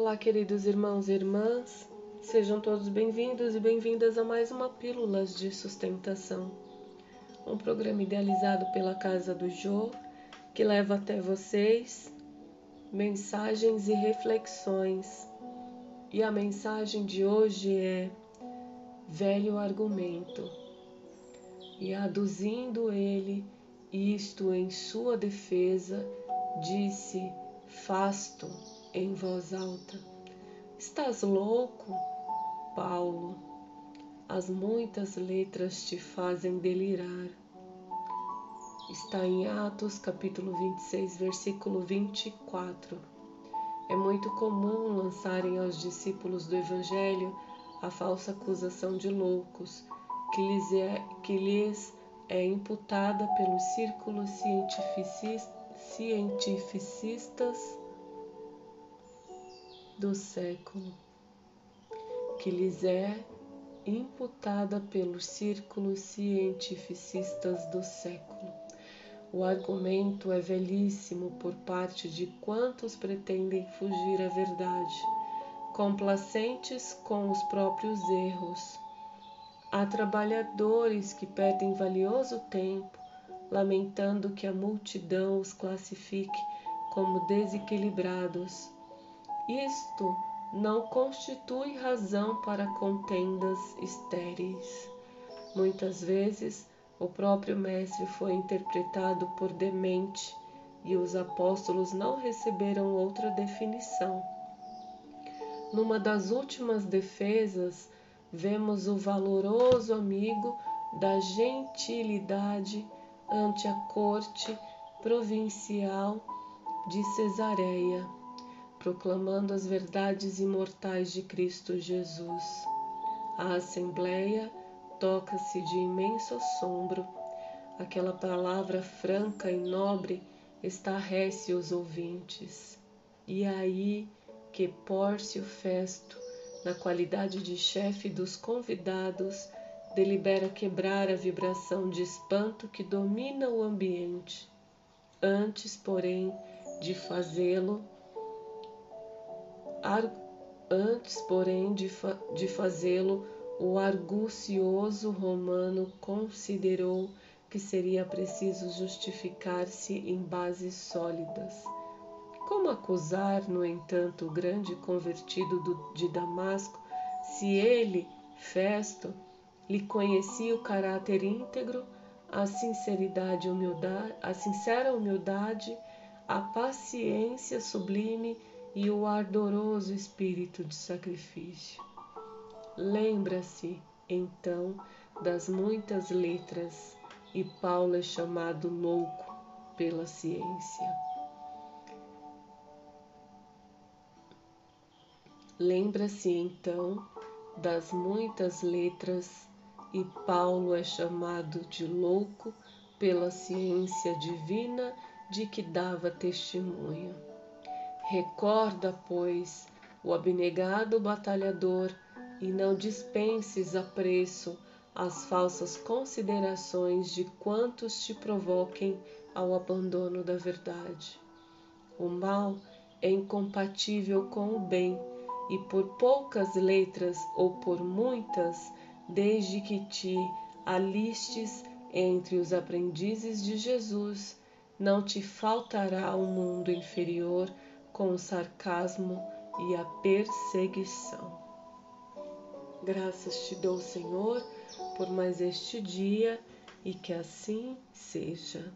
Olá, queridos irmãos e irmãs, sejam todos bem-vindos e bem-vindas a mais uma Pílulas de Sustentação, um programa idealizado pela Casa do Jô que leva até vocês mensagens e reflexões. E a mensagem de hoje é Velho Argumento. E aduzindo ele isto em sua defesa, disse Fasto em voz alta: Estás louco, Paulo? As muitas letras te fazem delirar. Está em Atos, capítulo 26, versículo 24. É muito comum lançarem aos discípulos do Evangelho a falsa acusação de loucos, que lhes é, que lhes é imputada pelos círculos cientificistas do século, que lhes é imputada pelos círculos cientificistas do século. O argumento é velhíssimo por parte de quantos pretendem fugir à verdade, complacentes com os próprios erros. Há trabalhadores que perdem valioso tempo lamentando que a multidão os classifique como desequilibrados isto não constitui razão para contendas estéreis. Muitas vezes o próprio Mestre foi interpretado por demente e os apóstolos não receberam outra definição. Numa das últimas defesas, vemos o valoroso amigo da gentilidade ante a corte provincial de Cesareia proclamando as verdades imortais de Cristo Jesus. A assembleia toca-se de imenso assombro. Aquela palavra franca e nobre estarrece os ouvintes. E é aí que Pórcio Festo, na qualidade de chefe dos convidados, delibera quebrar a vibração de espanto que domina o ambiente. Antes, porém, de fazê-lo, Antes, porém, de, fa de fazê-lo, o argucioso romano considerou que seria preciso justificar-se em bases sólidas. Como acusar, no entanto, o grande convertido do, de Damasco, se ele, Festo, lhe conhecia o caráter íntegro, a sinceridade, humildade, a sincera humildade, a paciência sublime e o ardoroso espírito de sacrifício. Lembra-se, então, das muitas letras, e Paulo é chamado louco pela ciência. Lembra-se então das muitas letras, e Paulo é chamado de louco pela ciência divina de que dava testemunho. Recorda, pois, o abnegado batalhador e não dispenses a preço as falsas considerações de quantos te provoquem ao abandono da verdade. O mal é incompatível com o bem, e por poucas letras ou por muitas, desde que te alistes entre os aprendizes de Jesus, não te faltará o um mundo inferior com o sarcasmo e a perseguição. Graças te dou, Senhor, por mais este dia e que assim seja.